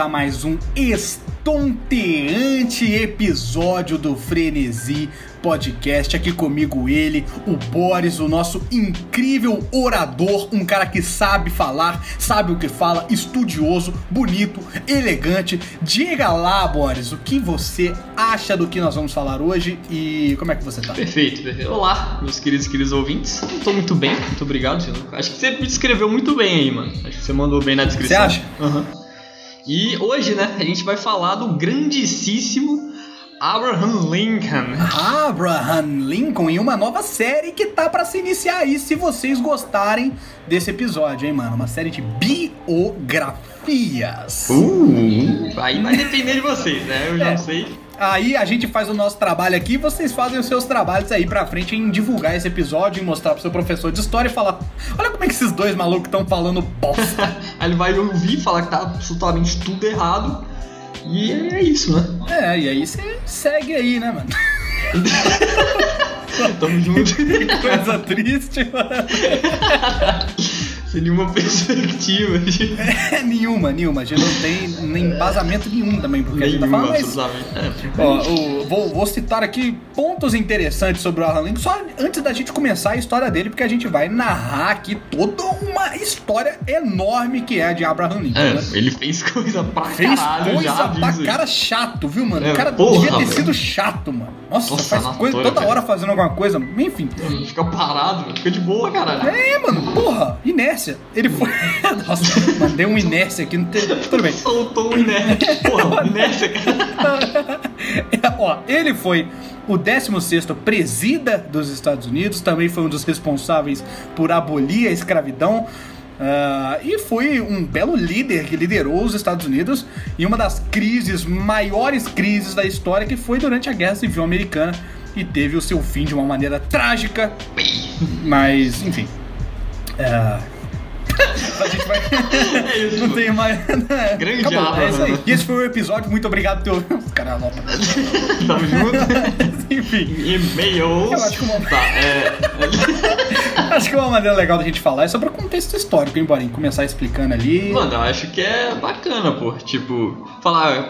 a mais um estonteante episódio do Frenesi Podcast. Aqui comigo ele, o Boris, o nosso incrível orador, um cara que sabe falar, sabe o que fala, estudioso, bonito, elegante. Diga lá, Boris, o que você acha do que nós vamos falar hoje e como é que você tá? Perfeito, perfeito. Olá, meus queridos e queridos ouvintes. Eu tô muito bem, muito obrigado. Acho que você me descreveu muito bem aí, mano. Acho que você mandou bem na descrição. Você acha? Aham. E hoje, né, a gente vai falar do grandíssimo Abraham Lincoln. Abraham Lincoln em uma nova série que tá pra se iniciar aí, se vocês gostarem desse episódio, hein, mano? Uma série de biografias. Uh, aí vai depender de vocês, né? Eu já É. sei. Aí a gente faz o nosso trabalho aqui, vocês fazem os seus trabalhos aí pra frente em divulgar esse episódio, em mostrar pro seu professor de história e falar: olha como é que esses dois malucos estão falando bosta. Aí ele vai ouvir falar que tá absolutamente tudo errado. E é isso, né? é, e aí você segue aí, né, mano? Tamo junto. Coisa triste, mano. Sem nenhuma perspectiva. de- É, nenhuma, nenhuma. A gente não tem nem embasamento nenhum também, porque a gente tá Nenhuma, falando, mas absolutamente. É, Ó, o- vou, vou citar aqui pontos interessantes sobre o Alan Lincoln, só antes da gente começar a história dele, porque a gente vai narrar aqui toda uma história enorme que é de Abraham Lincoln. É, né? ele fez coisa pra Fez caralho coisa já, pra aí. cara chato, viu, mano? É, o cara porra, devia ter velho. sido chato, mano. Nossa, Nossa, faz coisa toda velho. hora fazendo alguma coisa. Enfim. Fica parado, fica de boa, caralho. É, mano, porra, inércia. Ele foi. Nossa, mandei um inércia aqui, não tem. Tudo bem. Soltou o inerte. Porra, inércia, cara. Ó, ele foi o 16º presida dos Estados Unidos, também foi um dos responsáveis por abolir a escravidão. ah, e foi um belo líder que liderou os Estados Unidos em uma das crises, maiores crises da história, que foi durante a Guerra Civil Americana e teve o seu fim de uma maneira trágica, mas enfim. É, a gente vai. É isso. Não tem mais. Grande Acabou, Abraham. é isso aí. E esse foi o episódio. Muito obrigado. Os caras anotam. Tamo junto. Enfim. E-mails. Eu acho que uma- Tá, é. Acho que uma maneira legal da gente falar é sobre o contexto histórico, hein, Borinho? Começar explicando ali. Mano, eu acho que é bacana, pô. Tipo, falar.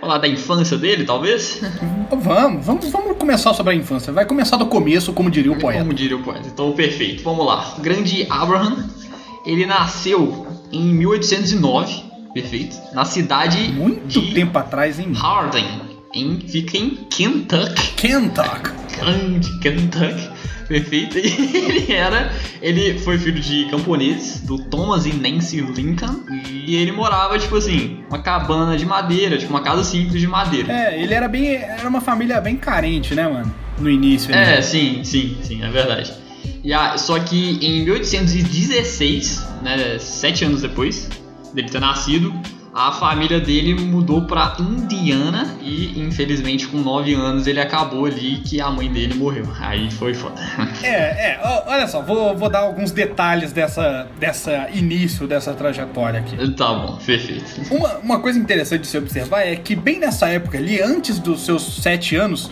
Falar da infância dele, talvez? Vamos, vamos, vamos começar sobre a infância. Vai começar do começo, como diria o poeta. Como diria o poeta. Então, perfeito. Vamos lá. Grande Abraham, ele nasceu em 1809, perfeito, na cidade Muito tempo atrás, hein? Harding, em, fica em Kentucky. Kentucky. grande Kentucky, perfeito. E ele era, ele foi filho de camponeses, do Thomas e Nancy Lincoln, e ele morava, tipo assim, uma cabana de madeira, tipo uma casa simples de madeira. É, ele era bem. Era uma família bem carente, né, mano? No início. É, né? sim, sim, sim, é verdade. A, só que em 1816, né, sete anos depois dele ter nascido, a família dele mudou pra Indiana e infelizmente com nove anos ele acabou ali que a mãe dele morreu. Aí foi foda. É, é, olha só, vou, vou dar alguns detalhes dessa, dessa início dessa trajetória aqui. tá bom, perfeito. Uma, uma coisa interessante de se observar é que bem nessa época ali, antes dos seus sete anos,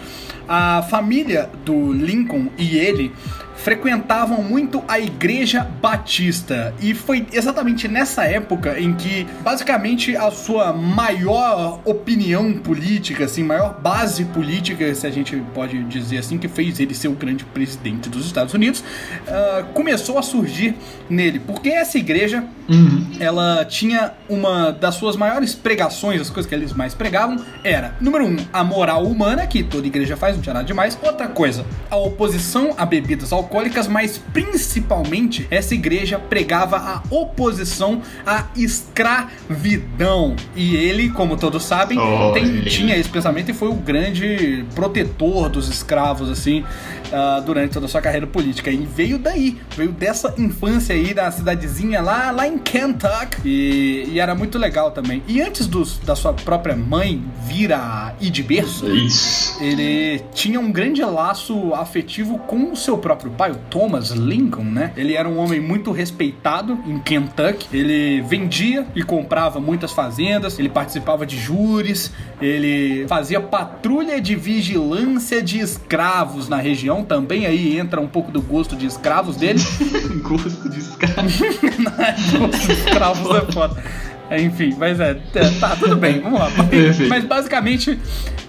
a família do Lincoln e ele frequentavam muito a igreja batista e foi exatamente nessa época em que basicamente a sua maior opinião política, assim, maior base política, se a gente pode dizer assim, que fez ele ser o grande presidente dos Estados Unidos, ah, começou a surgir nele, porque essa igreja Uhum. Ela tinha uma das suas maiores pregações, as coisas que eles mais pregavam, era, número um, a moral humana, que toda igreja faz, não tinha nada demais. Outra coisa, a oposição a bebidas alcoólicas, mas principalmente essa igreja pregava a oposição à escravidão. E ele, como todos sabem, Oh, tem- tinha esse pensamento e foi o grande protetor dos escravos, assim, ah, durante toda a sua carreira política. E veio daí, veio dessa infância aí da cidadezinha lá, lá em Kentucky. E, e era muito legal também. E antes dos, da sua própria mãe vir a ir de berço, Isso. ele tinha um grande laço afetivo com o seu próprio pai, o Thomas Lincoln, né? Ele era um homem muito respeitado em Kentucky. Ele vendia e comprava muitas fazendas, ele participava de júris, ele fazia patrulha de vigilância de escravos na região. Também aí entra um pouco do gosto de escravos dele. Gosto de escravo. gosto de escravos é foda. É, Enfim, mas é, é, tá, tudo bem, vamos lá. Perfeito. Mas basicamente,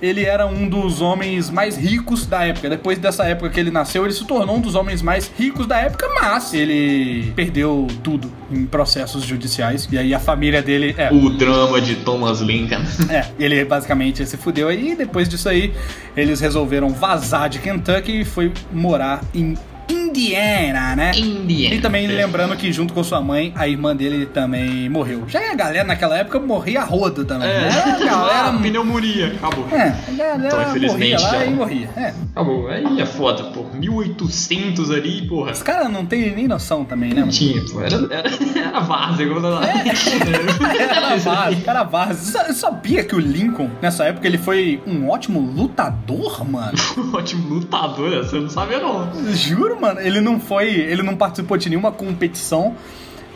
ele era um dos homens mais ricos da época. Depois dessa época que ele nasceu, ele se tornou um dos homens mais ricos da época, mas ele perdeu tudo em processos judiciais. E aí a família dele. É, O drama de Thomas Lincoln. é, ele basicamente se fudeu aí. E depois disso aí, eles resolveram vazar de Kentucky e foi morar em Indiana, né? Indiana. E também lembrando que junto com sua mãe, a irmã dele também morreu. Já a galera naquela época morria a rodo também. É, né? A galera. ah, pneumonia. Acabou. É, a galera Então, morria infelizmente, lá já- e morria. É. Acabou. Aí é foda, pô. 1800 ali, porra. Os caras não tem nem noção também, né? Não tinha, pô. Era, era, era várzea, como tá Era vaso, era vaso. Sa- Sabia que o Lincoln, nessa época, ele foi um ótimo lutador, mano? Ótimo lutador, eu não sabia não. Juro, mano, ele não foi. Ele não participou de nenhuma competição.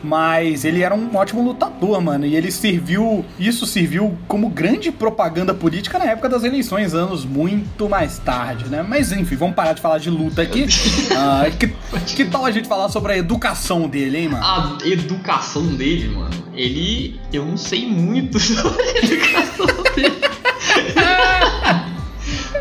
Mas ele era um ótimo lutador, mano. E ele serviu. Isso serviu como grande propaganda política na época das eleições, anos muito mais tarde, né? Mas enfim, vamos parar de falar de luta aqui. Ah, que, que tal a gente falar sobre a educação dele, hein, mano? A educação dele, mano, ele. Eu não sei muito sobre a educação dele.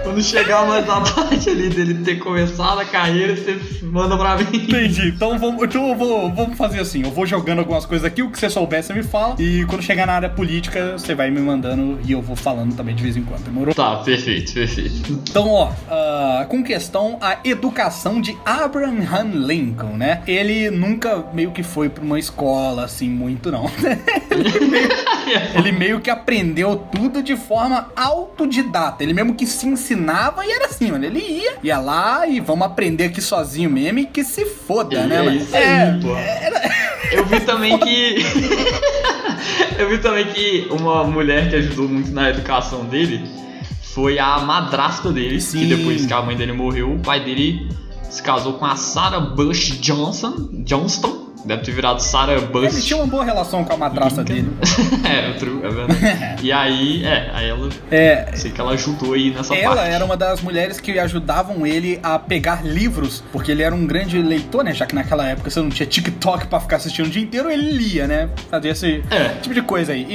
Quando chegar mais a parte ali dele ter começado a carreira, você manda pra mim. Entendi. Então, vamos, então eu vou, vamos fazer assim. Eu vou jogando algumas coisas aqui, o que você souber, você me fala. E quando chegar na área política, você vai me mandando e eu vou falando também de vez em quando. Demorou? Tá, perfeito, perfeito. Então, ó, ah, com questão a educação de Abraham Lincoln, né? Ele nunca meio que foi pra uma escola, assim, muito não. Ele meio que aprendeu tudo de forma autodidata. Ele mesmo que se ensinava e era assim, mano. Ele ia, ia lá e vamos aprender aqui sozinho mesmo e que se foda, É né, mano? isso aí, pô. Eu vi também que. eu vi também que uma mulher que ajudou muito na educação dele foi a madrasta dele. Sim. Que depois que a mãe dele morreu, o pai dele se casou com a Sarah Bush Johnson. Johnston. Deve ter virado Sarah Bush. Ele tinha uma boa relação com a madraça dele. é, true, é verdade. e aí, é, aí ela. É, Sei que ela ajudou aí nessa Ela parte. era uma das mulheres que ajudavam ele a pegar livros, porque ele era um grande leitor, né? Já que naquela época você não tinha TikTok pra ficar assistindo o dia inteiro, ele lia, né? Fazia esse É. tipo de coisa aí.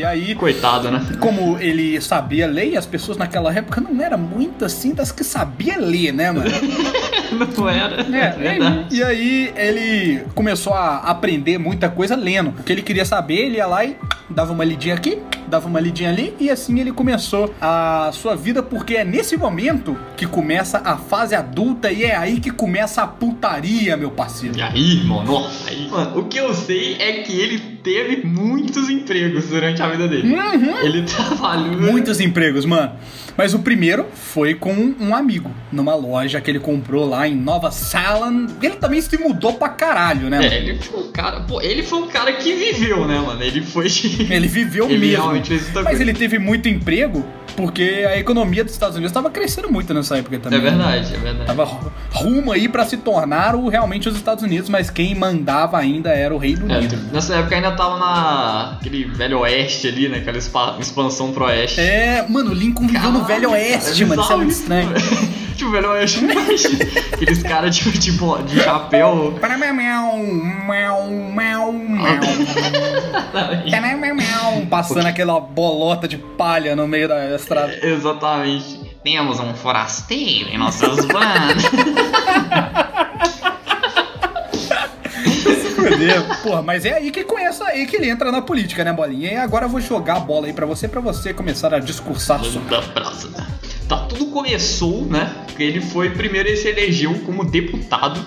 E aí, Coitado, né? como ele sabia ler, e as pessoas naquela época não eram muito assim das que sabia ler, né, mano? Não era. É, verdade. e aí ele começou a aprender muita coisa lendo. O que ele queria saber, ele ia lá e dava uma lidinha aqui, dava uma lidinha ali, e assim ele começou a sua vida, porque é nesse momento que começa a fase adulta e é aí que começa a putaria, meu parceiro. E aí, irmão, nossa, aí. Mano, o que eu sei é que ele teve muitos empregos durante a vida dele. Ele trabalhou. Muitos empregos, mano. Mas o primeiro foi com um amigo, numa loja que ele comprou lá em Nova Salem. Ele também se mudou pra caralho, né? É, mano? ele foi um cara. Pô, ele foi um cara que viveu, né, mano? Ele foi. Ele viveu Ele mesmo. Mas ele teve muito emprego porque a economia dos Estados Unidos estava crescendo muito nessa época também. É né? verdade, é verdade. Tava rumo aí pra se tornar o, realmente os Estados Unidos, mas quem mandava ainda era o Reino É, Unido. nessa época ainda tava na. aquele velho oeste ali, né? Aquela expa- expansão pro oeste. É, mano, o Lincoln viveu no Velho Oeste, mano. Isso é muito estranho. tipo, velho oeste. Aqueles caras tipo, de chapéu. Para. Para. Passando aquela bolota de palha no meio da estrada. Exatamente. Temos um forasteiro em nossos bandos. Fudeu. Porra, mas é aí que começa aí que ele entra na política, né, bolinha? E agora eu vou jogar a bola aí pra você, pra você começar a discursar sobre. da praça. Tá, tudo começou, né? Porque ele foi primeiro ele se elegeu como deputado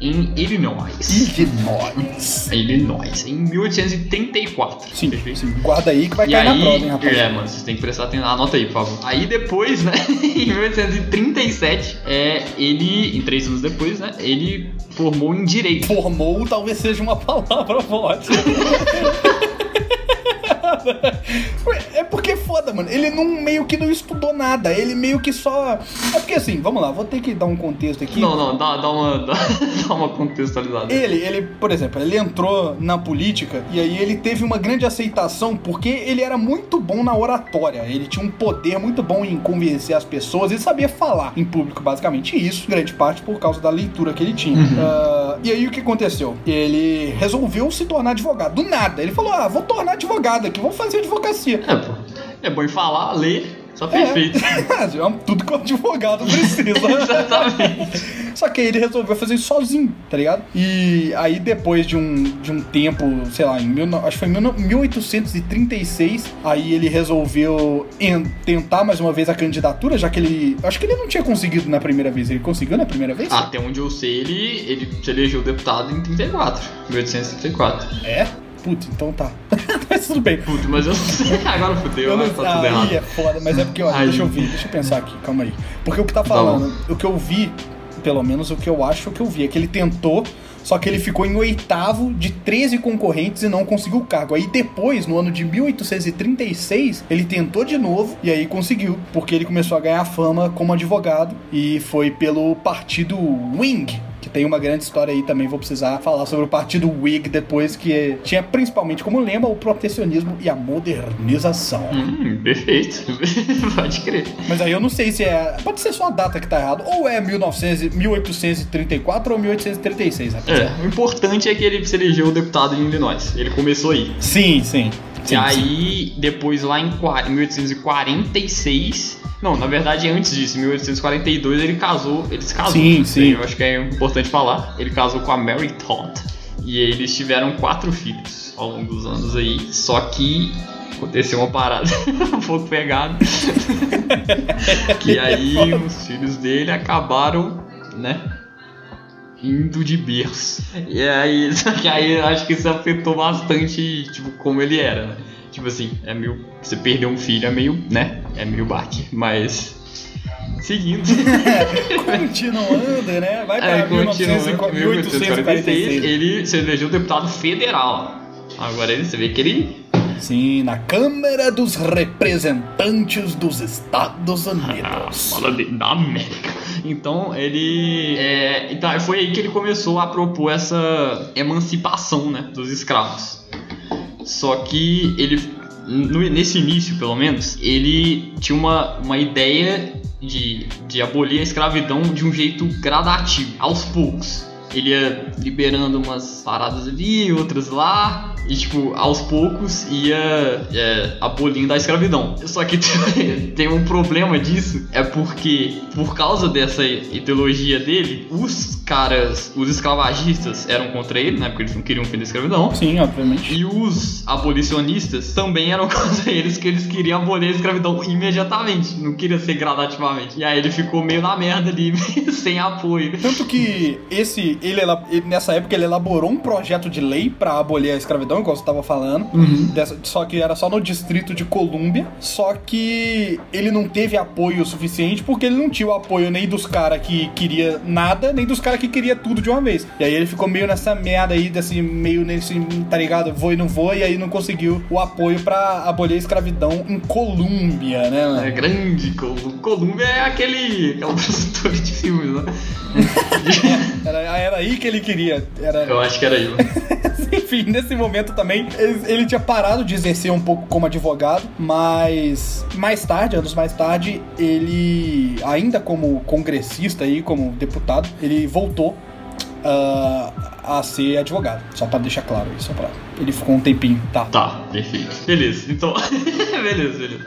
em Illinois. Illinois. Illinois, em 1834. Sim, perfeito? Guarda aí que vai E cair aí, na prova, hein, rapaz. é, mano, vocês têm que prestar atenção. Anota aí, por favor. Aí depois, né, em 1837, é, ele, em três anos depois, né, ele formou em Direito. Formou talvez seja uma palavra forte. É porque foda, mano. Ele não meio que não estudou nada. Ele meio que só. É porque assim, vamos lá, vou ter que dar um contexto aqui. Não, não, dá, dá, uma, dá, dá uma contextualizada. Ele, ele, por exemplo, ele entrou na política e aí ele teve uma grande aceitação porque ele era muito bom na oratória. Ele tinha um poder muito bom em convencer as pessoas. Ele sabia falar em público, basicamente. E isso, grande parte, por causa da leitura que ele tinha. Uhum. Uh, e aí o que aconteceu? Ele resolveu se tornar advogado. Do nada. Ele falou: ah, vou tornar advogado aqui, vou fazer advocacia. É, pô. É bom falar, ler, só perfeito. É, tudo que o advogado precisa. Exatamente. Só que aí ele resolveu fazer isso sozinho, tá ligado? E aí depois de um, de um tempo, sei lá, em mil, acho que foi em mil- 1836, aí ele resolveu en- tentar mais uma vez a candidatura, já que ele. Acho que ele não tinha conseguido na primeira vez. Ele conseguiu na primeira vez? Até onde eu sei, ele, ele se elegeu deputado em 34, 1834. É? Putz, então tá. Mas tudo bem. Puto, mas eu sei. Agora fudeu, Eu não, tá tudo aí errado. é foda, mas é porque, olha, deixa eu ver, deixa eu pensar aqui, calma aí. Porque o que tá Tá falando, o que eu vi, pelo menos o que eu acho que eu vi, é que ele tentou, só que ele ficou em oitavo de 13 concorrentes e não conseguiu o cargo. Aí depois, no ano de 1836, ele tentou de novo e aí conseguiu, porque ele começou a ganhar fama como advogado e foi pelo partido Wing, tem uma grande história aí também, vou precisar falar sobre o partido Whig depois, que tinha principalmente como lema o protecionismo e a modernização. Hum, perfeito. Pode crer. Mas aí eu não sei se é. Pode ser só a data que tá errado. Ou é 1900, e- 1834 ou 1836, rapaziada. É, o importante é que ele se elegeu deputado em Illinois. Ele começou aí. Sim, sim. sim e aí, depois lá em 1846. Não, na verdade, antes disso, em 1842, ele casou. Ele se casou. Sim, sim. Eu acho que é importante falar. Ele casou com a Mary Todd. E eles tiveram quatro filhos ao longo dos anos aí. Só que aconteceu uma parada um pouco pegada. que aí os filhos dele acabaram, né? Indo de berço. E aí, só que aí acho que isso afetou bastante, tipo, como ele era, né? Tipo assim, é meio. Você perder um filho é meio, né? É meio baque. Mas. Seguindo. Continuando, né? Vai pra É, continua. 1900 e- 1846, 1846. ele se elegeu deputado federal. Agora ele, você vê que ele. Sim, na Câmara dos Representantes dos Estados Ah, Unidos. fala de, da América. Então ele. É, então foi aí que ele começou a propor essa emancipação né, dos escravos. Só que ele. no- nesse início, pelo menos, ele tinha uma, uma ideia de, de abolir a escravidão de um jeito gradativo, aos poucos. Ele ia liberando umas paradas ali, outras lá, e tipo, aos poucos ia é, abolindo a escravidão. Só que tem um problema disso, é porque, por causa dessa ideologia dele, os caras, os escravagistas eram contra ele, né? Porque eles não queriam o fim da escravidão. Sim, obviamente. E os abolicionistas também eram contra eles, que eles queriam abolir a escravidão imediatamente, não queria ser gradativamente. E aí ele ficou meio na merda ali, sem apoio. Tanto que esse, ele, ele- nessa época ele elaborou um projeto de lei pra abolir a escravidão, igual você tava falando. Dessa- só que era só no distrito de Colômbia. Só que ele não teve apoio suficiente porque ele não tinha o apoio nem dos caras que queria nada, nem dos caras que queria tudo de uma vez. E aí ele ficou meio nessa merda aí, desse meio nesse, tá ligado? Vou e não vou, e aí não conseguiu o apoio pra abolir a escravidão em Colômbia, né, mano? É grande, Col- Colômbia é aquele, aquela produtora de filmes, né? Era, era aí que ele queria. Era, Eu acho que era eu. Enfim, nesse momento também, ele tinha parado de exercer um pouco como advogado, mas mais tarde, anos mais tarde, ele, ainda como congressista e como deputado, ele voltou ah, a ser advogado. Só pra deixar claro isso, só pra... Ele ficou um tempinho, tá? Tá, perfeito. Beleza, então. beleza, beleza.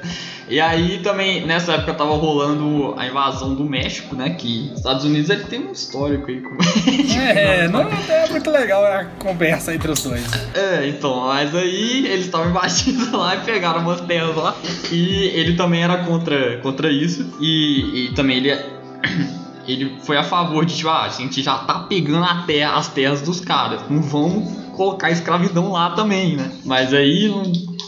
E aí também, nessa época tava rolando a invasão do México, né? Que os Estados Unidos ele tem um histórico aí com É, não é muito legal a conversa entre os dois. É, então, mas aí eles estavam invadindo lá e pegaram umas terras lá. E ele também era contra, contra isso. E, e também ele, ele foi a favor de, tipo, ah, a gente já tá pegando a terra, as terras dos caras. Não vamos colocar escravidão lá também, né? Mas aí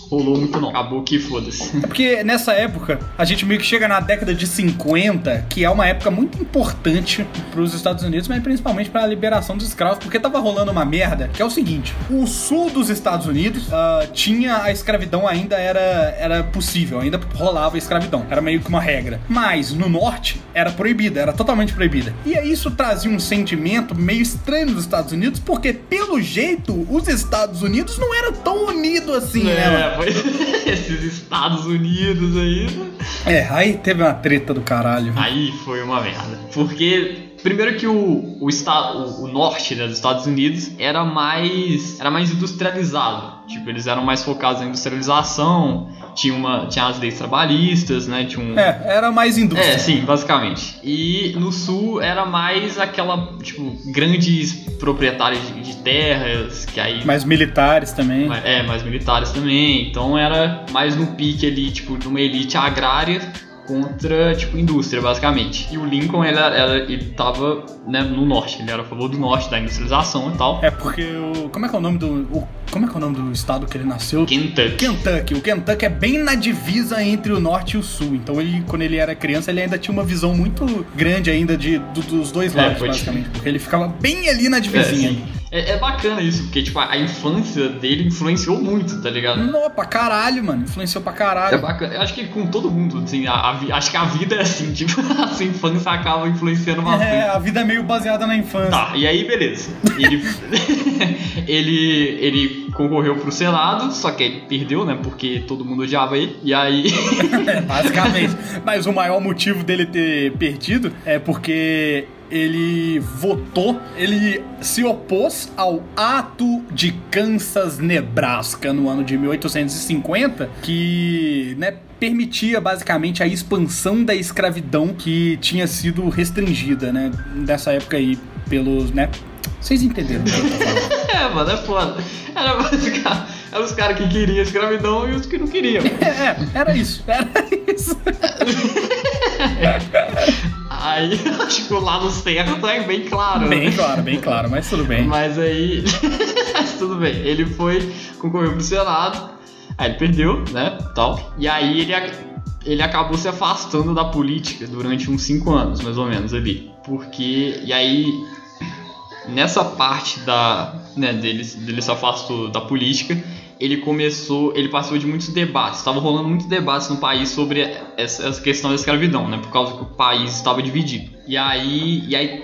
rolou muito não. Acabou que foda-se. É porque nessa época, a gente meio que chega na década de 50, que é uma época muito importante para os Estados Unidos, mas principalmente para a liberação dos escravos, porque tava rolando uma merda, que é o seguinte: o sul dos Estados Unidos uh, tinha a escravidão ainda era, era possível, ainda rolava a escravidão, era meio que uma regra. Mas no norte era proibida, era totalmente proibida. E isso trazia um sentimento meio estranho nos Estados Unidos, porque pelo jeito os Estados Unidos não eram tão unidos assim, é, né? Foi esses Estados Unidos aí. É, aí teve uma treta do caralho. Aí foi uma merda. Porque Primeiro que o, o, estado, o, o norte né, dos Estados Unidos era mais, era mais industrializado. Tipo, eles eram mais focados na industrialização, tinha, uma, tinha as leis trabalhistas, né? Tinha um... É, era mais indústria. É, sim, basicamente. E no sul era mais aquela, tipo, grandes proprietários de, de terras, que aí... Mais militares também. É, mais militares também. Então era mais no pique ali, tipo, de uma elite agrária contra, tipo, indústria, basicamente. E o Lincoln, ele, era, ele tava né, no norte, ele era a favor do norte, da industrialização e tal. É porque o... Como é que é o nome do... O, como é que é o nome do estado que ele nasceu? Kentucky. Kentucky. O Kentucky é bem na divisa entre o norte e o sul. Então ele, quando ele era criança, ele ainda tinha uma visão muito grande ainda de, do, dos dois é, lados, é, basicamente. Porque ele ficava bem ali na divisinha. É, é, é, bacana isso, porque, tipo, a, infância dele influenciou muito, tá ligado? Não, pra caralho, mano. Influenciou pra caralho. É bacana. Eu acho que com todo mundo, assim, a, a, acho que a vida é assim, tipo, a sua infância acaba influenciando bastante. É, a vida é meio baseada na infância. Tá, e aí, beleza. Ele, ele, ele concorreu pro Senado, só que ele perdeu, né? Porque todo mundo odiava ele. E aí. Basicamente. Mas o maior motivo dele ter perdido é porque ele votou, ele se opôs ao ato de Kansas, Nebraska, no ano de 1850, que, né, permitia basicamente a expansão da escravidão que tinha sido restringida, né, nessa época aí pelos, né, vocês entenderam o que eu tô falando. é, mano, é foda. Era basicamente eram os caras que queriam escravidão e os que não queriam. É, era isso, era isso. Aí, acho que o lado certo é bem claro. Bem né? claro, bem claro, mas tudo bem. Mas aí, mas tudo bem. Ele foi, concorreu pro Senado, aí ele perdeu, né, tal. E aí ele, ele acabou se afastando da política durante uns 5 anos, mais ou menos, ali. Porque, e aí, nessa parte da, né, dele, dele se afastou da política, ele começou, ele passou de muitos debates, estava rolando muitos debates no país sobre essa, essa, questão da escravidão, né, por causa que o país estava dividido. E aí, e aí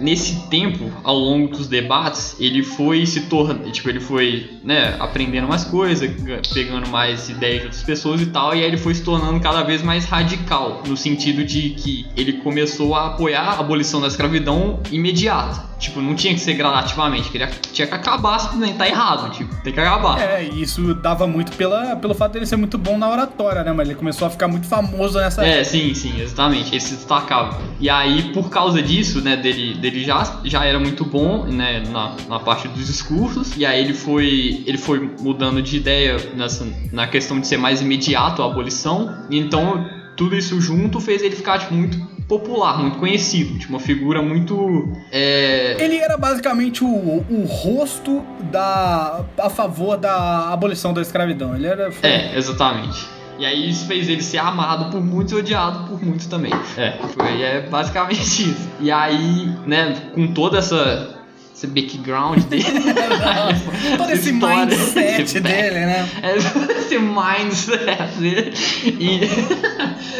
nesse tempo, ao longo dos debates, ele foi se tornando, tipo, ele foi, né, aprendendo mais coisas, pegando mais ideias de outras pessoas e tal, e aí ele foi se tornando cada vez mais radical, no sentido de que ele começou a apoiar a abolição da escravidão imediata. Tipo, não tinha que ser gradativamente, que ele tinha que acabar simplesmente, tá errado, tipo, tem que acabar. É, isso dava muito pela, pelo fato dele ser muito bom na oratória, né, mas ele começou a ficar muito famoso nessa É, época. sim, sim, exatamente, ele se destacava. E aí, por causa disso, né, dele, dele já, já era muito bom, né, na, na parte dos discursos, e aí ele foi, ele foi mudando de ideia nessa, na questão de ser mais imediato a abolição, e então tudo isso junto fez ele ficar tipo, muito popular, muito conhecido, tipo, uma figura muito. É... Ele era basicamente o, o rosto da a favor da abolição da escravidão. Ele era. É, exatamente. E aí isso fez ele ser amado por muitos e odiado por muitos também. É, foi, é basicamente isso. E aí, né, com toda essa esse background dele. Todo esse história, mindset esse dele, né? Esse mindset dele. E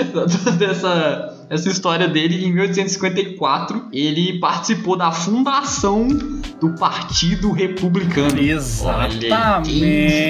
toda essa essa história dele em 1854. Ele participou da fundação do Partido Republicano. Exatamente.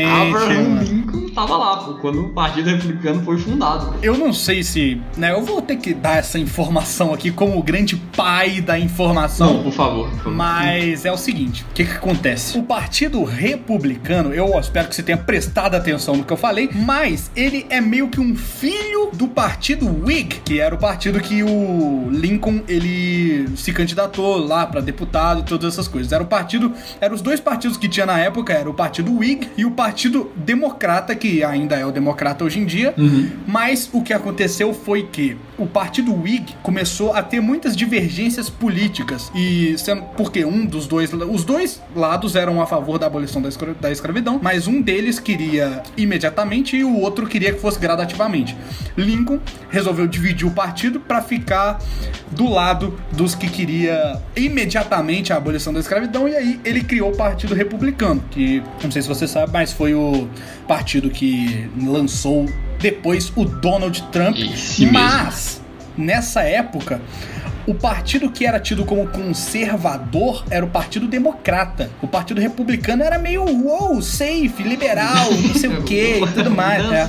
Abraham Lincoln estava lá pô, quando o Partido Republicano foi fundado. Eu não sei se, né, eu vou ter que dar essa informação aqui como o grande pai da informação. Não, por favor. Por favor. Mas é o seguinte, o que que acontece? O Partido Republicano, eu espero que você tenha prestado atenção no que eu falei, mas ele é meio que um filho do Partido Whig, que era o partido partido que o Lincoln ele se candidatou lá para deputado e todas essas coisas. Era o partido, eram os dois partidos que tinha na época, era o Partido Whig e o Partido Democrata que ainda é o democrata hoje em dia, Uhum. mas o que aconteceu foi que o partido Whig começou a ter muitas divergências políticas e sendo porque um dos dois, os dois lados eram a favor da abolição da, escra- da escravidão, mas um deles queria imediatamente e o outro queria que fosse gradativamente. Lincoln resolveu dividir o partido para ficar do lado dos que queria imediatamente a abolição da escravidão e aí ele criou o Partido Republicano, que não sei se você sabe, mas foi o partido que lançou depois o Donald Trump, Esse mesmo. mas nessa época o partido que era tido como conservador era o Partido Democrata. O Partido Republicano era meio wow, safe, liberal, não sei o que e tudo mais. né?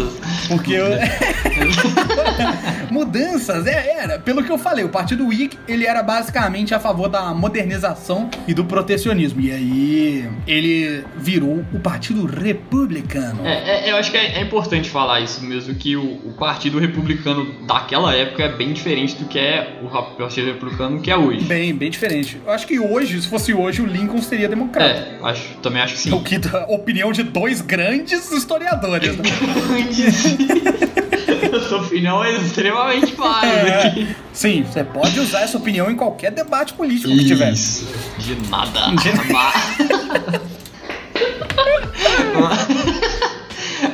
Porque eu... mudanças, é, era. Pelo que eu falei, o Partido Whig, ele era basicamente a favor da modernização e do protecionismo. E aí ele virou o Partido Republicano. É, é, eu acho que é, é importante falar isso mesmo, que o, o Partido Republicano daquela época é bem diferente do que é o ra- Partido Republicano que é hoje. Bem, bem diferente. Eu acho que hoje, se fosse hoje, o Lincoln seria democrata. É, acho, também acho que sim. O que da opinião de dois grandes historiadores. né? Sua opinião é extremamente válida É. aqui. Sim, você pode usar essa opinião em qualquer debate político que tiver. Isso. De nada. De-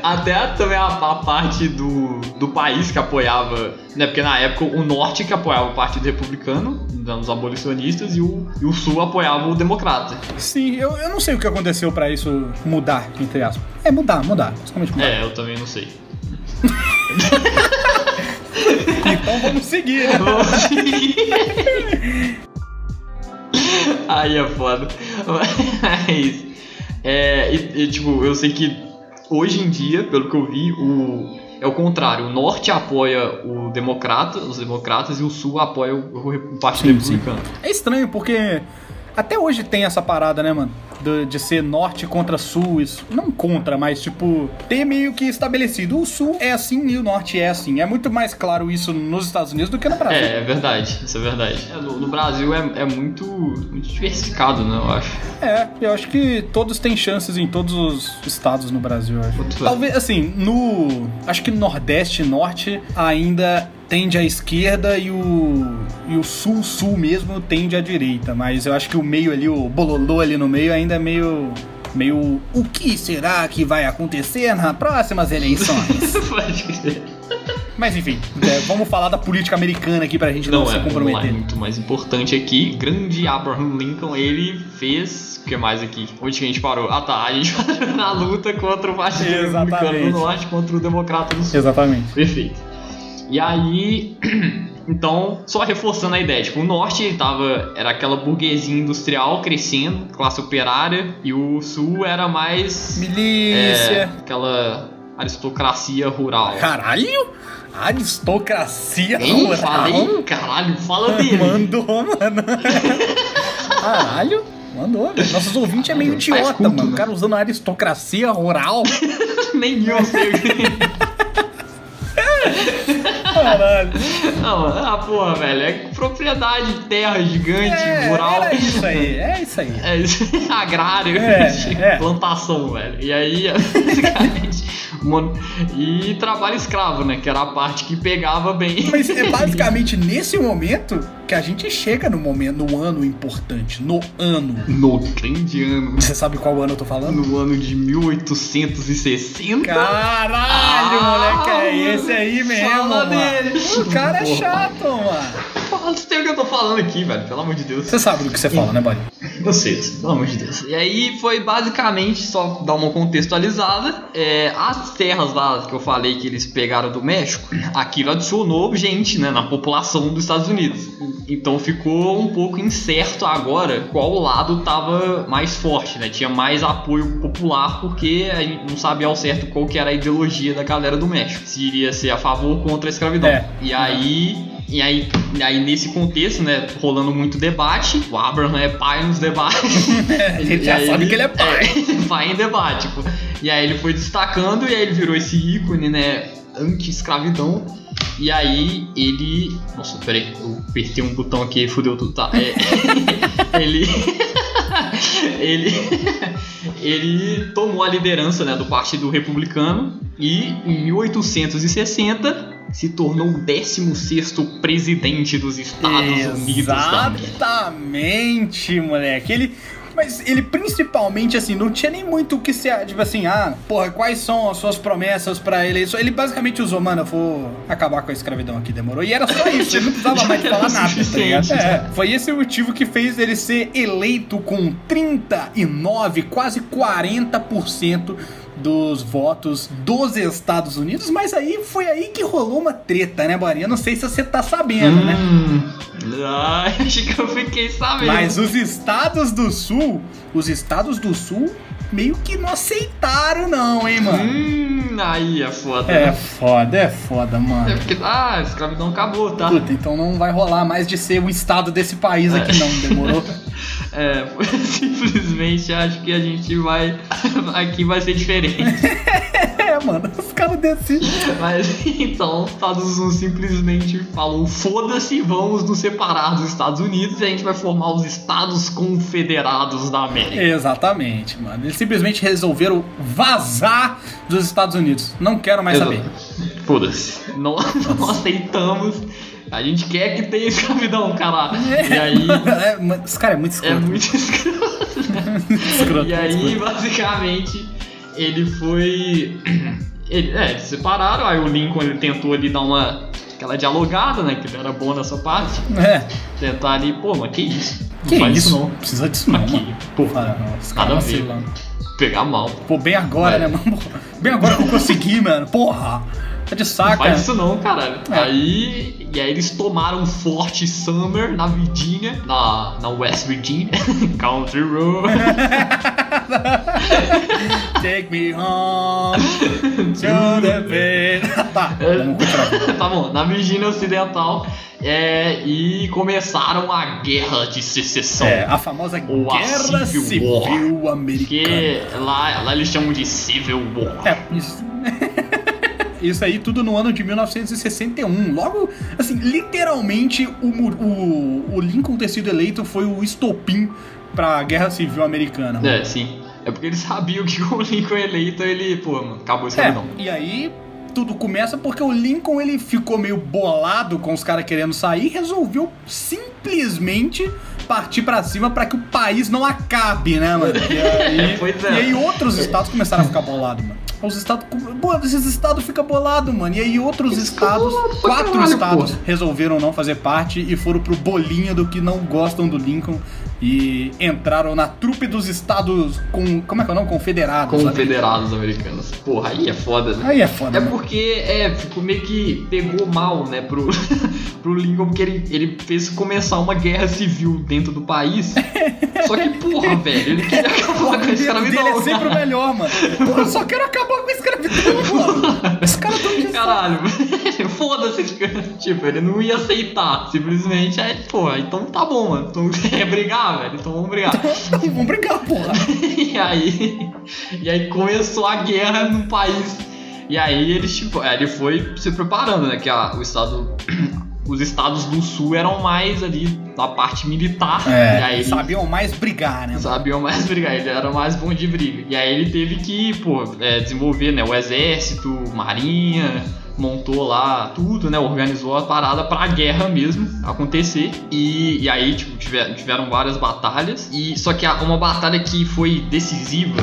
Até a- também a, a parte do, do país que apoiava, né? Porque na época o norte que apoiava o Partido Republicano, né, os abolicionistas, e o, e o sul apoiava o democrata. Sim, eu, eu não sei o que aconteceu pra isso mudar, entre aspas. É mudar, mudar, basicamente mudar. É, eu também não sei. Então vamos seguir, né? Vamos seguir. Aí é foda. Mas. É, e, e, tipo, eu sei que hoje em dia, pelo que eu vi, o, é o contrário. O norte apoia o democrata, os democratas, e o sul apoia o, o Partido Sim, sim. Republicano. É estranho porque até hoje tem essa parada, né, mano? De, de ser norte contra sul, isso. Não contra, mas tipo, ter meio que estabelecido. O sul é assim e o norte é assim. É muito mais claro isso nos Estados Unidos do que no Brasil. É, é verdade, isso é verdade. É, no, no Brasil é, é muito, muito diversificado, né, eu acho. É, eu acho que todos têm chances em todos os estados no Brasil, eu acho. Muito Talvez, assim, no. Acho que no Nordeste e Norte ainda tende à esquerda e o. E o Sul-Sul mesmo tende à direita. Mas eu acho que o meio ali, o bololô ali no meio, ainda é meio. Meio. O que será que vai acontecer nas próximas eleições? Pode crer. Mas enfim, é, vamos falar da política americana aqui pra gente não, Não, se é, vamos lá, é comprometer. muito mais importante aqui. Grande Abraham Lincoln, ele fez. O que mais aqui? Onde que a gente parou? Ah tá, a gente parou na luta contra o Partido Exatamente. Do Norte contra o Democrata do Sul. Exatamente. Perfeito. E aí. Então, só reforçando a ideia, tipo, o norte tava, era aquela burguesia industrial crescendo, classe operária, e o sul era mais é, Milícia. aquela aristocracia rural. Caralho! Aristocracia Hein? rural. Falei? Caralho, fala dele. Mandou, mano. Caralho, mandou. Nossos ouvintes é meio idiota, culto, mano. O né? cara usando aristocracia rural. Nem eu sei o que. Caralho. Não, ah, porra, velho. É propriedade, terra gigante, É, rural. era isso aí, é isso aí. É isso, agrário, É, é. plantação, velho. E aí, basicamente, e trabalho escravo, né? Que era a parte que pegava bem. Mas é basicamente nesse momento que a gente chega no momento, no ano importante. No ano. No grande ano, Você sabe qual ano eu tô falando? no ano de 1860. Caralho, Ah, moleque, é esse aí mesmo, fala mano. Dele. O cara é Porra. chato, mano. Fala, você tem o que eu tô falando aqui, velho. Pelo amor de Deus. Você sabe do que você fala, né, buddy? Você, pelo amor de Deus. E aí foi basicamente, só dar uma contextualizada, é, as terras lá que eu falei que eles pegaram do México, aquilo adicionou gente né, na população dos Estados Unidos. Então ficou um pouco incerto agora qual lado tava mais forte, né? Tinha mais apoio popular porque a gente não sabia ao certo qual que era a ideologia da galera do México. Se iria ser a favor ou contra a escravidão. É. E aí e aí, aí, nesse contexto, né, rolando muito debate, o Abraham é pai nos debates. A gente já sabe que ele é pai. É, pai em debate, tipo. E aí ele foi destacando e aí ele virou esse ícone, né, anti-escravidão. E aí ele... Nossa, peraí, eu apertei um botão aqui e fudeu tudo, tá? É, ele... ele... ele tomou a liderança, né, do Partido Republicano E em 1860 se tornou o 16 presidente dos Estados Unidos da América. Exatamente, moleque. Ele. Mas ele principalmente, assim, não tinha nem muito o que ser, tipo assim, ah, porra, quais são as suas promessas pra ele? Ele- basicamente usou, mano, eu vou acabar com a escravidão aqui, demorou. E era só isso, ele não precisava mais falar nada, tá ligado? É, foi esse o motivo que fez ele ser eleito com 39, quase 40% dos votos dos Estados Unidos, mas aí foi aí que rolou uma treta, né, Borinha? Eu não sei se você tá sabendo, né? Hum, ai, acho que eu fiquei sabendo. Mas os estados do sul, os estados do sul meio que não aceitaram não, hein, mano? Hum, aí é foda. É foda, é foda, É mano. porque, ah, a escravidão acabou, tá? Puta, então não vai rolar mais de ser o estado desse país aqui não, demorou? É, simplesmente acho que a gente vai. Aqui vai ser diferente. é, mano, os caras decidem. Mas então, os Estados Unidos simplesmente falou: foda-se, vamos nos separar dos Estados Unidos e a gente vai formar os Estados Confederados da América. Exatamente, mano. Eles simplesmente resolveram vazar dos Estados Unidos. Não quero mais saber. Exato. Foda-se. Não, não aceitamos. A gente quer que tenha escravidão, caralho. E aí. É, esse cara é muito É escroto. muito escroto. escroto, E aí, escroto. basicamente, ele foi. Ele, é, eles separaram, aí o Lincoln ele tentou ali dar uma. aquela dialogada, né? Que ele era bom nessa parte. É. Tentar ali, pô, mas que isso? Não Que faz isso? não. Precisa disso não, Aqui. Porra, não, esse nada cara a ver. vacilando. Pegar mal. Pô, bem agora, É. né, mano? Bem agora que eu consegui, mano. Porra. Tá de Não saca. faz isso não, caralho. É. Aí, e aí eles tomaram Fort Summer na Virgínia, na, na West Virginia, Country Road. Take me home to the bed. tá, vamos continuar. tá bom, na Virgínia Ocidental. É, e começaram a Guerra de Secessão. É, a famosa Ou a Guerra Civil Civil War. Americana. Que lá, lá eles chamam de Civil War. É, isso. Isso aí tudo no ano de 1961. Logo, assim, literalmente o, o, o Lincoln ter sido eleito foi o estopim pra Guerra Civil Americana. mano. É, sim. É porque eles sabiam que com o Lincoln eleito, ele, pô, mano, acabou a É, e aí tudo começa porque o Lincoln ele ficou meio bolado com os caras querendo sair e resolveu simplesmente partir pra cima pra que o país não acabe, né, mano? E aí, é. e aí outros estados começaram a ficar bolados, mano. Os estados. Pô, esses estados ficam bolados, mano. E aí outros ficam estados, quatro caralho, estados, pô. resolveram não fazer parte e foram pro bolinho do que não gostam do Lincoln e entraram na trupe dos estados com. Como é que é o nome? Confederados. Confederados americanos. Porra, aí é foda, né? Aí é foda. É mano. porque, é, ficou meio que pegou mal, né, pro, pro Lincoln, porque ele, ele fez começar uma guerra civil dentro do país. Só que, porra, velho, ele queria acabar com a escravidão. é sempre o melhor, mano. Pô, eu só quero acabar com a escravidão, mano. Esse cara tão de Caralho, foda-se, tipo, ele não ia aceitar, simplesmente, aí, pô, então tá bom, mano, então quer brigar, velho, então vamos brigar. Então, vamos brigar, porra. e aí, e aí começou a guerra no país, e aí eles, tipo, é, ele foi se preparando, né, que a, o estado, os estados do sul eram mais ali na parte militar, e aí... É, sabiam mais brigar, né? Sabiam mais brigar, ele era mais bom de briga. E aí ele teve que, pô, é, desenvolver, né, o exército, marinha, montou lá tudo, né, organizou a parada pra guerra mesmo acontecer. E, e aí, tipo, tiver- tiveram várias batalhas. E só que a- uma batalha que foi decisiva,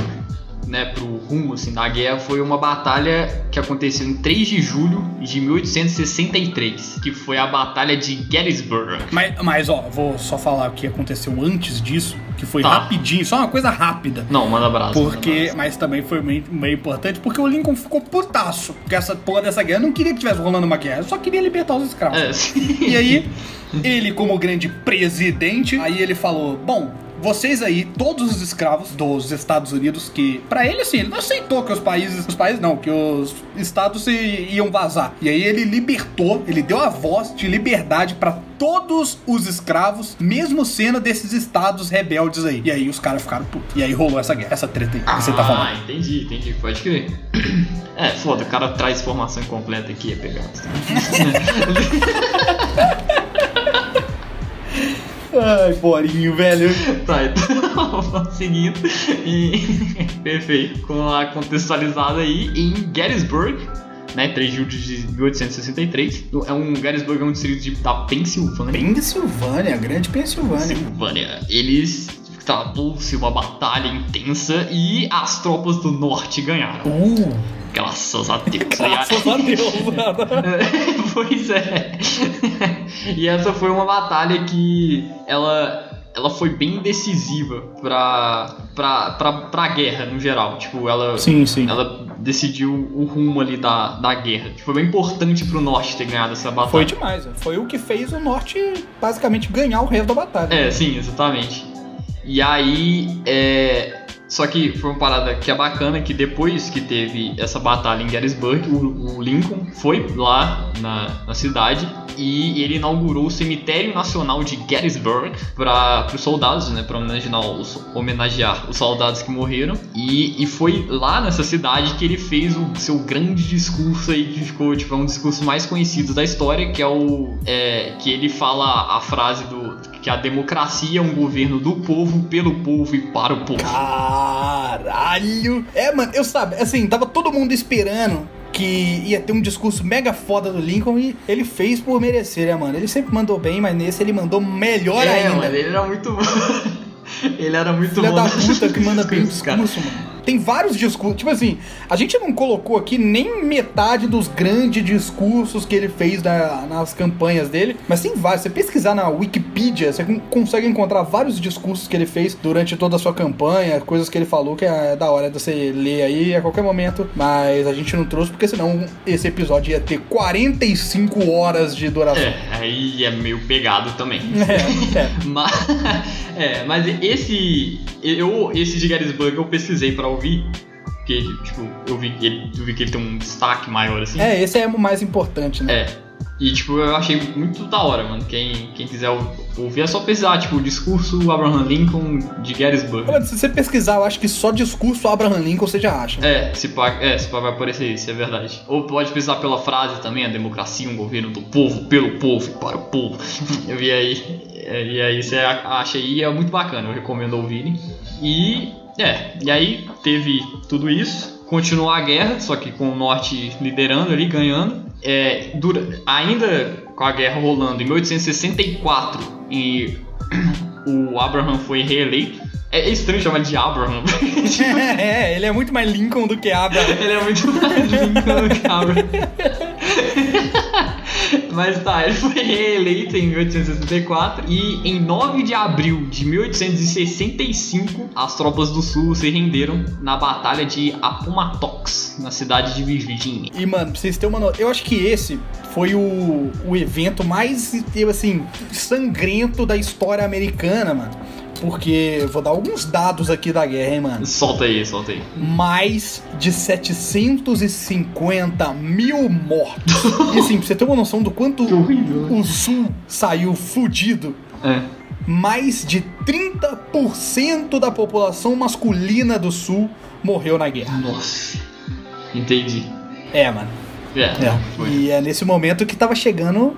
né, pro rumo assim da guerra foi uma batalha que aconteceu em 3 de julho de 1863, que foi a batalha de Gettysburg. Mas, mas, ó, vou só falar o que aconteceu antes disso, que foi Tá. rapidinho, só uma coisa rápida. Não, manda abraço. manda Porque, abraço. mas também foi meio, meio importante, porque o Lincoln ficou putaço. Porque essa porra dessa guerra não queria que tivesse rolando uma guerra, só queria libertar os escravos. É. E aí, ele, como grande presidente, aí ele falou: Bom, vocês aí, todos os escravos dos Estados Unidos, que, pra ele, assim, ele não aceitou que os países, os países não, que os estados se- iam vazar. E aí ele libertou, ele deu a voz de liberdade pra todos os escravos, mesmo sendo desses estados rebeldes aí. E aí os caras ficaram putos. E aí rolou essa guerra, essa treta aí que você tá falando. Ah, entendi, entendi, pode crer. É, foda, o cara traz informação incompleta aqui, é pegar. Ai, Borinho, velho. Tá, então. seguindo. E, perfeito. Com a contextualizada aí em Gettysburg, né, 3 de julho de 1863. É um Gettysburg é um distrito de, da Pensilvânia. Pensilvânia, grande Pensilvânia. Pensilvânia. Eles travou-se uma batalha intensa e as tropas do norte ganharam. Uh, Graças a Deus. graças a Deus, mano. pois é. e essa foi uma batalha que ela ela foi bem decisiva pra, pra, pra, pra guerra no geral. Tipo, ela, Sim, sim. ela decidiu o rumo ali da, da guerra. Tipo, foi bem importante pro norte ter ganhado essa batalha. Foi demais. Foi o que fez o norte basicamente ganhar o resto da batalha. É, sim, exatamente. E aí, é... Só que foi uma parada que é bacana, que depois que teve essa batalha em Gettysburg, o, o Lincoln foi lá na, na cidade e ele inaugurou o Cemitério Nacional de Gettysburg para os soldados, né, para homenagear os, homenagear os soldados que morreram. E, e foi lá nessa cidade que ele fez o seu grande discurso aí, que ficou tipo, é um discurso mais conhecido da história, que é o é, que ele fala a frase do que a democracia é um governo do povo, pelo povo e para o povo. Caralho! É, mano, eu sabe, assim, tava todo mundo esperando que ia ter um discurso mega foda do Lincoln e ele fez por merecer, né, mano? Ele sempre mandou bem, mas nesse ele mandou melhor é, ainda. mano, ele era muito bom. ele era muito Filha bom. da no puta que manda bem discurso, mano. Tem vários discursos. Tipo assim, a gente não colocou aqui nem metade dos grandes discursos que ele fez na- nas campanhas dele, mas tem vários. Você pesquisar na Wikipedia, você con- consegue encontrar vários discursos que ele fez durante toda a sua campanha, coisas que ele falou que é da hora de você ler aí a qualquer momento. Mas a gente não trouxe porque senão esse episódio ia ter 45 horas de duração. É, aí é meio pegado também. É, é. Mas, é, mas esse. Eu, esse de Gettysburg eu pesquisei pra ouvir. Porque, tipo, eu vi, que ele, eu vi que ele tem um destaque maior assim. É, esse é o mais importante, né? É. E, tipo, eu achei muito da hora, mano. Quem, quem quiser ou- ouvir é só pesquisar, tipo, o discurso Abraham Lincoln de Gettysburg. Mano, se você pesquisar, eu acho que só discurso Abraham Lincoln você já acha. É, se pá, é, se pá vai aparecer isso, é verdade. Ou pode pesquisar pela frase também, a democracia, um governo do povo, pelo povo e para o povo. Eu vi aí. E aí você acha aí, é muito bacana, eu recomendo ouvirem. E é, e aí teve tudo isso, continuou a guerra, só que com o norte liderando ali, ganhando. É, dura, ainda com a guerra rolando em 1864 e o Abraham foi reeleito. É estranho chamar de Abraham. é, ele é muito mais Lincoln do que Abraham. Ele é muito mais Lincoln do que Abraham. Mas tá, ele foi reeleito em 1864 e em 9 de abril de 1865 as tropas do sul se renderam na batalha de Appomattox, na cidade de Virgínia. E, mano, pra vocês terem uma noção, eu acho que esse foi o, o evento mais, assim, sangrento da história americana, mano. Porque, eu vou dar alguns dados aqui da guerra, hein, mano. Solta aí, solta aí. Mais de 750 mil mortos. E assim, pra você ter uma noção do quanto horrível. o sul saiu fudido, É. mais de 30% da população masculina do sul morreu na guerra. Nossa. Entendi. É, mano. É, É. E é nesse momento que tava chegando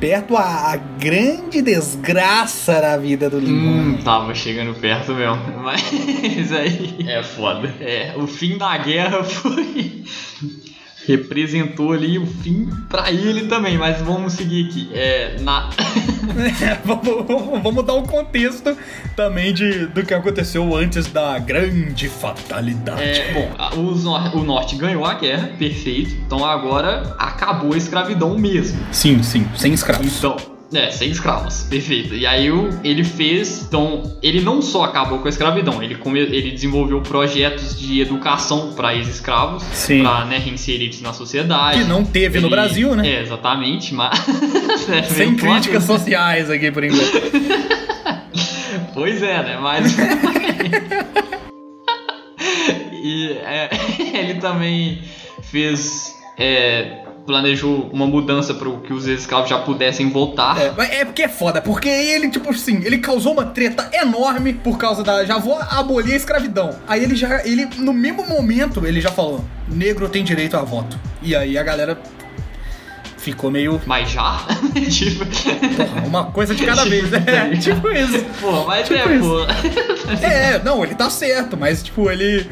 perto a, a grande desgraça da vida do Lincoln. Hum, tava chegando perto mesmo. Mas aí é foda. É, o fim da guerra foi. Representou ali o fim pra ele também, mas vamos seguir aqui. É, na... É, vamos, vamos- dar um contexto também de, do que aconteceu antes da grande fatalidade. É, bom, nor- o norte ganhou a guerra, perfeito. Então agora acabou a escravidão mesmo. Sim, sim, sem escravos. Então, é, sem escravos, perfeito. E aí o- ele fez, então, ele não só acabou com a escravidão, ele, come, ele desenvolveu projetos de educação para ex-escravos, Sim. para né, reinserir eles na sociedade. Que não teve no Ele- Brasil, né? É, exatamente, mas. é, Sem críticas foda. sociais aqui por enquanto. Pois é, né? Mas. e é, ele também fez. é, planejou uma mudança para que os escravos já pudessem voltar. É, mas é porque é foda, porque ele, tipo assim, ele causou uma treta enorme por causa da. Já vou abolir a escravidão. Aí ele já. Ele, no mesmo momento, ele já falou: negro tem direito a voto. E aí a galera ficou meio. Mas já? tipo. Porra, uma coisa de cada vez, né? tipo isso. Pô, mas Tipo é, isso. pô. É, não, ele tá certo, mas tipo, ele.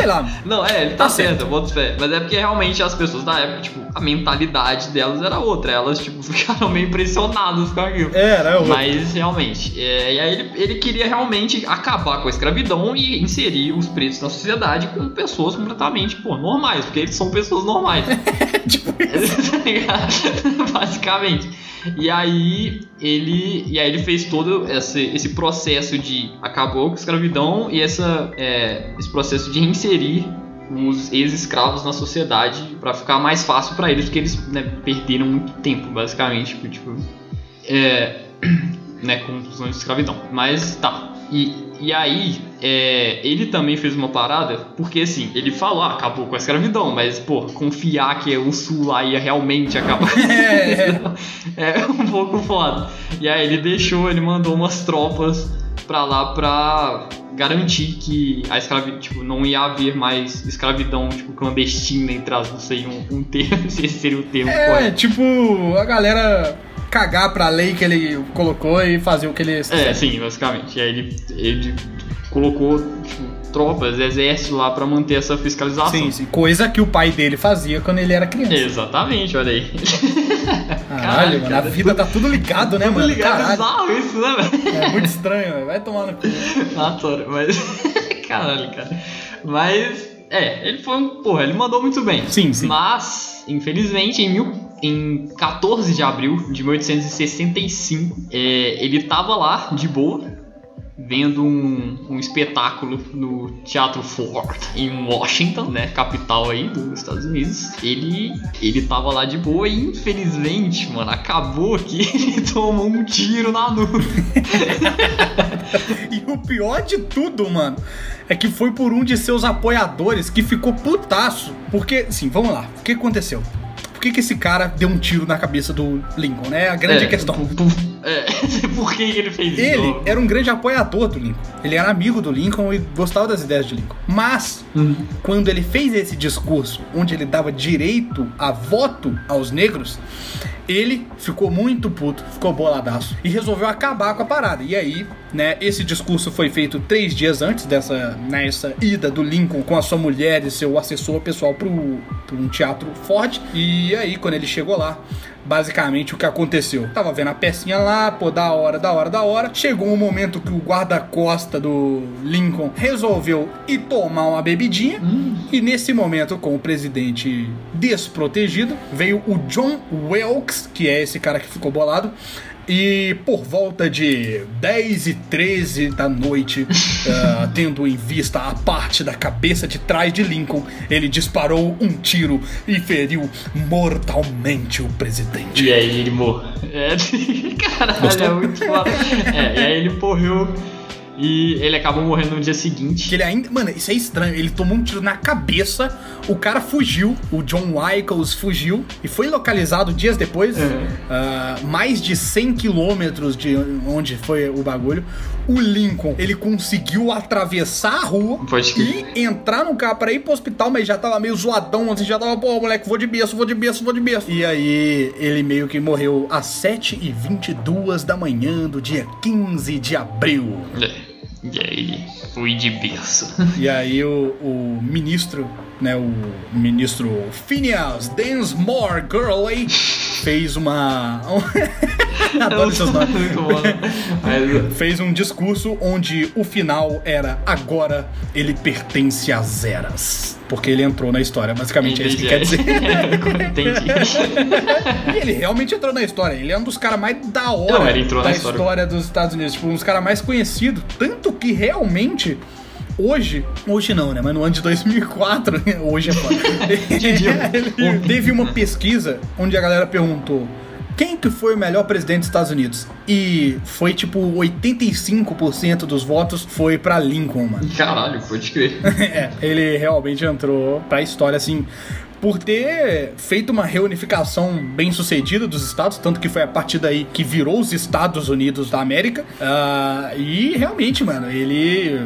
Sei lá. Não, é, ele tá, Tá certo, boto fé. Mas é porque realmente as pessoas da época, tipo, a mentalidade delas era outra. Elas, tipo, ficaram meio impressionadas com aquilo. Era, eu. Mas realmente, é, e aí ele, ele queria realmente acabar com a escravidão e inserir os pretos na sociedade com pessoas completamente, pô, normais, porque eles são pessoas normais. tipo, Tá? Basicamente. E aí ele. E aí ele fez todo esse, esse processo de acabou com a escravidão e essa, é, esse processo de reinserir os ex-escravos na sociedade pra ficar mais fácil pra eles, porque eles né, perderam muito tempo, basicamente. Tipo, é, né, com anos de escravidão. Mas tá. E, e aí, é, ele também fez uma parada, porque assim, ele falou, ah, acabou com a escravidão, mas, pô, confiar que o sul lá ia realmente acabar. É. é um pouco foda. E aí ele deixou, ele mandou umas tropas pra lá pra garantir que a escravidão, tipo, não ia haver mais escravidão, tipo, clandestina, entre as, não sei, um, um termo, se esse seria o termo É, correto. tipo, a galera cagar pra lei que ele colocou e fazer o que ele. É, sim, basicamente. E aí ele, ele colocou tipo, tropas, exército lá pra manter essa fiscalização. Sim, sim. Coisa que o pai dele fazia quando ele era criança. Exatamente, olha aí. Caralho, mano, a cara, vida tá tudo ligado, né, Tudo mano? ligado, Caralho. bizarro isso, né, velho? É muito estranho, velho. Vai tomar no cu. Adoro, mas. Caralho, cara. Mas. É, ele foi um. Porra, ele mandou muito bem. Sim, sim. Mas, infelizmente, em, mil, em 14 de abril de 1865, é, ele tava lá, de boa, vendo um, um espetáculo no Teatro Ford, em Washington, né? Capital aí dos Estados Unidos. Ele, ele tava lá de boa e, infelizmente, mano, acabou que ele tomou um tiro na nuca. E o pior de tudo, mano, é que foi por um de seus apoiadores que ficou putaço. Porque, assim, vamos lá. O que aconteceu? Por que, que esse cara deu um tiro na cabeça do Lincoln, né? A grande É, questão. Por, por- é, por que ele fez isso? Ele era um grande apoiador do Lincoln. Ele era amigo do Lincoln e gostava das ideias de Lincoln. Mas, Uhum. quando ele fez esse discurso onde ele dava direito a voto aos negros, ele ficou muito puto, ficou boladaço e resolveu acabar com a parada. E aí, né, esse discurso foi feito três dias antes dessa né, essa ida do Lincoln com a sua mulher e seu assessor pessoal pro, pro um teatro Ford. E aí, quando ele chegou lá, basicamente o que aconteceu? Tava vendo a pecinha lá, pô, da hora, da hora, da hora. Chegou um momento que o guarda-costa do Lincoln resolveu ir tomar uma bebidinha. E nesse momento, com o presidente desprotegido, veio o John Wilkes, que é esse cara que ficou bolado. E por volta de 10 e 13 da noite, ah, tendo em vista a parte da cabeça de trás de Lincoln, ele disparou um tiro e feriu mortalmente o presidente. E aí ele morreu. É, caralho, Gostou? é muito foda. É, e aí ele morreu e ele acabou morrendo no dia seguinte. ele ainda. Mano, isso é estranho. Ele tomou um tiro na cabeça, o cara fugiu, o John Wyckoff fugiu e foi localizado dias depois, Uhum. ah, mais de 100 quilômetros de onde foi o bagulho. O Lincoln, ele conseguiu atravessar a rua e entrar no carro pra ir pro hospital, mas já tava meio zoadão, assim, já tava, pô, moleque, vou de berço, vou de berço, vou de berço. E aí, ele meio que morreu às 7h22 da manhã do dia 15 de abril. É, E aí fui de berço. E aí o, o ministro, né, o ministro Phineas Densmore Gurley fez uma... Adoro seus nomes. Né? Fez um discurso onde o final era agora ele pertence às eras. Porque ele entrou na história, basicamente é isso que quer dizer. Entendi. E ele realmente entrou na história. Ele é um dos caras mais da hora Não, ele entrou da na história. dos Estados Unidos. Tipo, um dos caras mais conhecidos. Tanto que realmente. Hoje, hoje não, né? Mas no ano de 2004, hoje é foda. Ele teve uma pesquisa onde a galera perguntou quem que foi o melhor presidente dos Estados Unidos? E foi tipo 85% dos votos foi pra Lincoln, mano. Caralho, pode crer. É, ele realmente entrou pra história, assim, por ter feito uma reunificação bem sucedida dos estados, tanto que foi a partir daí que virou os Estados Unidos da América. Ah, e realmente, mano, ele.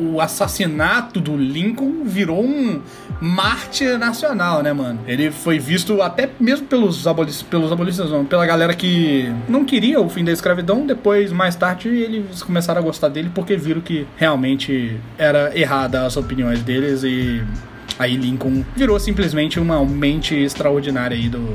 O assassinato do Lincoln virou um mártir nacional, né, mano? Ele foi visto até mesmo pelos, abolic pelos abolicionistas, não, pela galera que não queria o fim da escravidão. Depois, mais tarde, eles começaram a gostar dele porque viram que realmente era errada as opiniões deles e aí Lincoln virou simplesmente uma mente extraordinária aí do,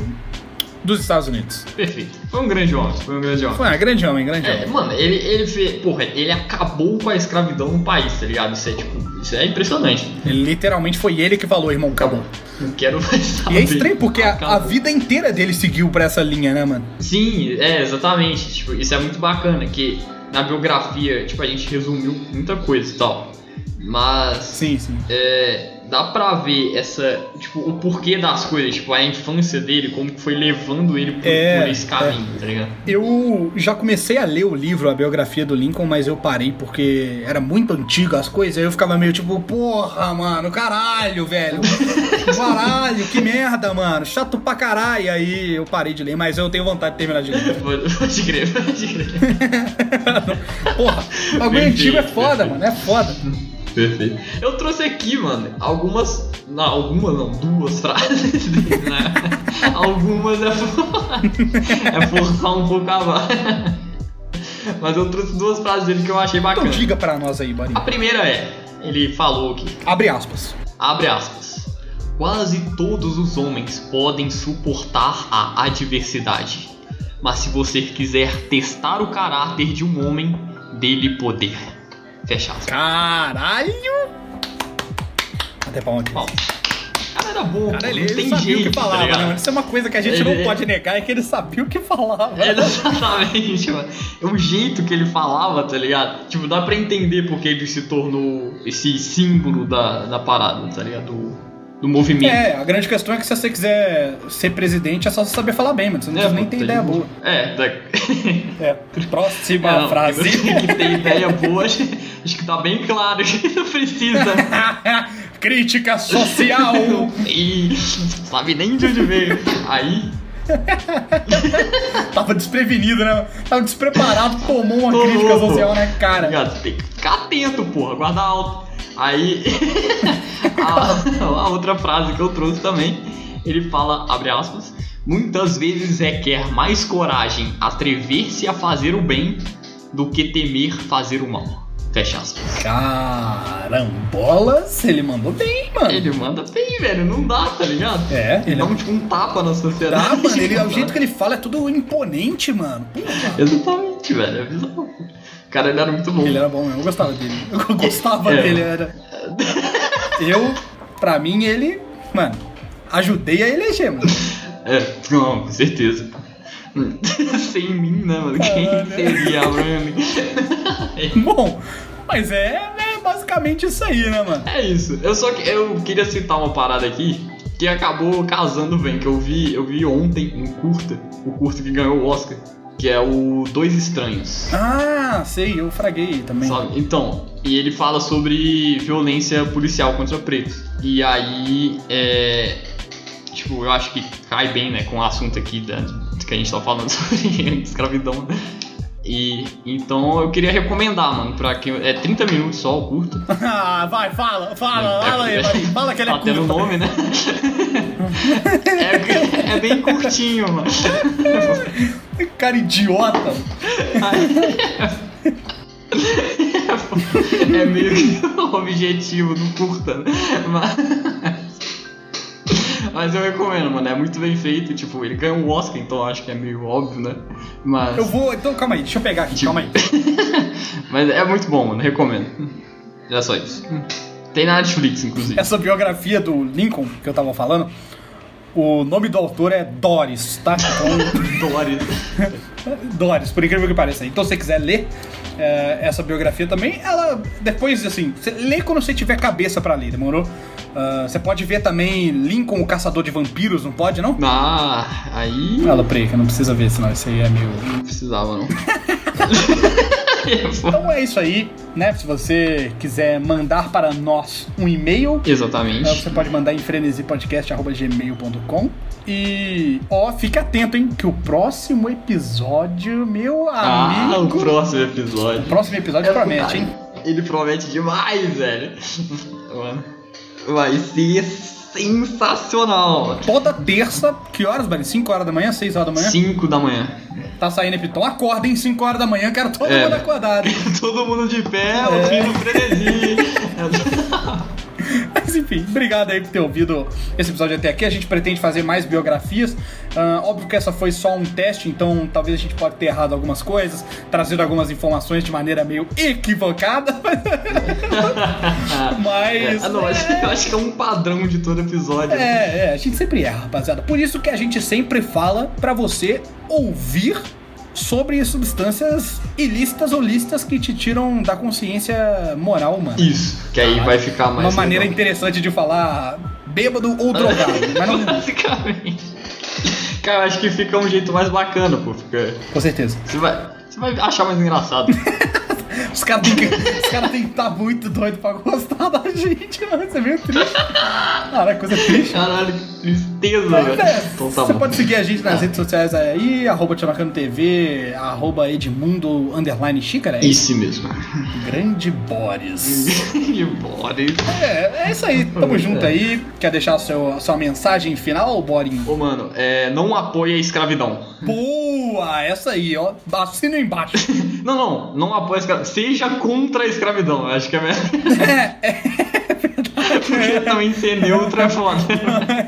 dos Estados Unidos. Perfeito. Foi um grande homem, foi um grande homem. Foi um grande homem, grande É, homem. mano, ele, ele fez. Porra, ele acabou com a escravidão no país, tá ligado? Isso é tipo. Isso é impressionante. Ele, literalmente foi ele que falou, irmão, acabou. Não quero mais E saber. é estranho porque a, a vida inteira dele seguiu pra essa linha, né, mano? Sim, é, exatamente. Tipo, isso é muito bacana, que na biografia, tipo, a gente resumiu muita coisa e tal. Mas Sim, sim. é, dá pra ver essa, tipo, o porquê das coisas, tipo, a infância dele, como que foi levando ele por, É, por esse caminho, tá ligado? Eu já comecei a ler o livro, a biografia do Lincoln, mas eu parei porque era muito antigo as coisas, aí eu ficava meio tipo, porra, mano, caralho, velho. Caralho, que merda, mano. Chato pra caralho. Aí eu parei de ler, mas eu tenho vontade de terminar de ler. Pode crer, pode crer. Porra, bagulho antigo é foda, mano, é foda. Perfeito. Eu trouxe aqui, mano, algumas. Não, algumas não, duas frases dele, né? Algumas é, for... é forçar um pouco a barra. Mas eu trouxe duas frases dele que eu achei Então bacana. diga pra nós aí, A Borinho. primeira é, ele falou que, Abre aspas. abre aspas, quase todos os homens podem suportar a adversidade. Mas se você quiser testar o caráter de um homem, dele poder. Fecha aspas. Caralho! Até palma aqui. Bom, cara era bom, Cara, ele, ele sabia jeito, o que tá falava, ligado? né? Isso é uma coisa que a gente Ele- não pode negar, é que ele sabia o que falava. É, Exatamente, mano. É o jeito que ele falava, tá ligado? Tipo, dá pra entender porque ele se tornou esse símbolo da, da parada, tá ligado? Do, do movimento. É, a grande questão é que se você quiser ser presidente é só você saber falar bem, mano. Você não É, precisa nem ter ideia boa. É, da... É, próxima É, não, frase. Tem que ter ideia boa, acho, acho que tá bem claro que não precisa. Crítica social! E sabe nem de onde veio. Aí, Tava desprevenido, né? Tava despreparado, tomou uma Tomou, crítica pô. social, né, cara? Ligado? Tem que ficar atento, porra, guarda alto. Aí, a, a outra frase que eu trouxe também, ele fala, abre aspas, muitas vezes requer mais coragem atrever-se a fazer o bem do que temer fazer o mal. Fecha aspas. Carambolas, ele mandou bem, mano. Ele manda bem, velho, não dá, tá ligado? É, Ele dá um, tipo, um tapa na sociedade. Tá, mano, ele, o jeito que ele fala é tudo imponente, mano. Exatamente, velho, é bizarro. Cara, ele era muito bom. Ele era bom eu gostava dele. Eu gostava É. dele, era. Eu, pra mim, ele, mano, ajudei a eleger, mano. É, não, com certeza. Sem mim, né, mano? Quem Caralho. seria Abraham? Bom, mas é, é basicamente isso aí, né, mano? É isso. Eu só que eu queria citar uma parada aqui que acabou casando bem, que eu vi, eu vi ontem um curta, o curta que ganhou o Oscar, que é o Dois Estranhos. Ah, sei, eu fraguei também. Sabe? Então, e ele fala sobre violência policial contra pretos. E aí, é. Tipo, eu acho que cai bem, né, com o assunto aqui da, que a gente tá falando sobre escravidão, né? E então eu queria recomendar, mano, pra quem. É 30 minutos só o curto. Ah, vai, fala, fala, fala aí, Marinho. Fala que ele é tá curto. nome, né? é, é bem curtinho, mano. Cara idiota. é meio que o objetivo do curta, né? Mas... Mas eu recomendo, mano. É muito bem feito. Tipo, ele ganhou um Oscar, então acho que é meio óbvio, né? Mas. Eu vou, então calma aí, deixa eu pegar aqui, Tipo- calma aí. Mas é muito bom, mano. Recomendo. É só isso. Tem na Netflix, inclusive. Essa biografia do Lincoln que eu tava falando, o nome do autor é Doris, tá? Então, Doris. Doris, por incrível que pareça. Então, se você quiser ler é, essa biografia também, ela depois, assim, você lê quando você tiver cabeça pra ler, demorou? Ah, você pode ver também Lincoln, o Caçador de Vampiros, não pode, não? Ah, aí. Fala, Preca, não precisa ver, senão isso aí é meio... Não precisava, não. Então é isso aí, né? Se você quiser mandar para nós um e-mail, Exatamente. É, Você pode mandar em frenesipodcast.gmail.com E, ó, fica atento, hein? Que o próximo episódio, meu Ah, o amigo. próximo episódio. o próximo episódio É promete, hein? ele promete demais, velho. Mano, vai ser sensacional. Toda terça, que horas, velho? 5 horas da manhã, 6 horas da manhã? 5 da manhã. Tá saindo Epitom. Acorda em 5 horas da manhã, quero todo É. mundo acordado. Todo mundo de pé, ouvindo o frenesi. Mas enfim, obrigado aí por ter ouvido esse episódio até aqui. A gente pretende fazer mais biografias. Ah, óbvio que essa foi só um teste, então talvez a gente pode ter errado algumas coisas, trazido algumas informações de maneira meio equivocada. Mas. É, não, acho, eu acho que é um padrão de todo episódio. É, é, a gente sempre erra, rapaziada. Por isso que a gente sempre fala pra você ouvir sobre substâncias ilícitas ou lícitas que te tiram da consciência moral humana. Isso, que aí vai ficar mais. Uma maneira legal. interessante de falar bêbado ou drogado. mas não. Basicamente. Cara, eu acho que fica um jeito mais bacana, pô. Fica... Com certeza. Você, vai... Você vai achar mais engraçado. Os caras têm que cara tem que estar muito doido pra gostar da gente, mano. Isso é meio triste. Cara, coisa triste. Caralho, que tristeza, velho. é, Então tá você bom. pode seguir a gente nas redes sociais aí, arroba Tchamacano TV, arroba Edmundo underline xícara, é isso? Mesmo. Grande Boris. De Boris. É, é isso aí, tamo junto aí. Quer deixar a seu, a sua mensagem final, Borinho? Ô, mano, é, não apoie a escravidão. Boa! Essa aí, ó. Assina embaixo. Não, não, não apoie a escravidão. Seja contra a escravidão. Acho que é melhor. é, é Porque também ser neutro é foda.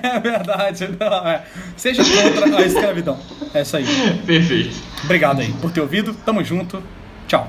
é verdade. Não, é. Seja contra a escravidão. É isso aí. Perfeito. Obrigado aí por ter ouvido. Tamo junto. Tchau.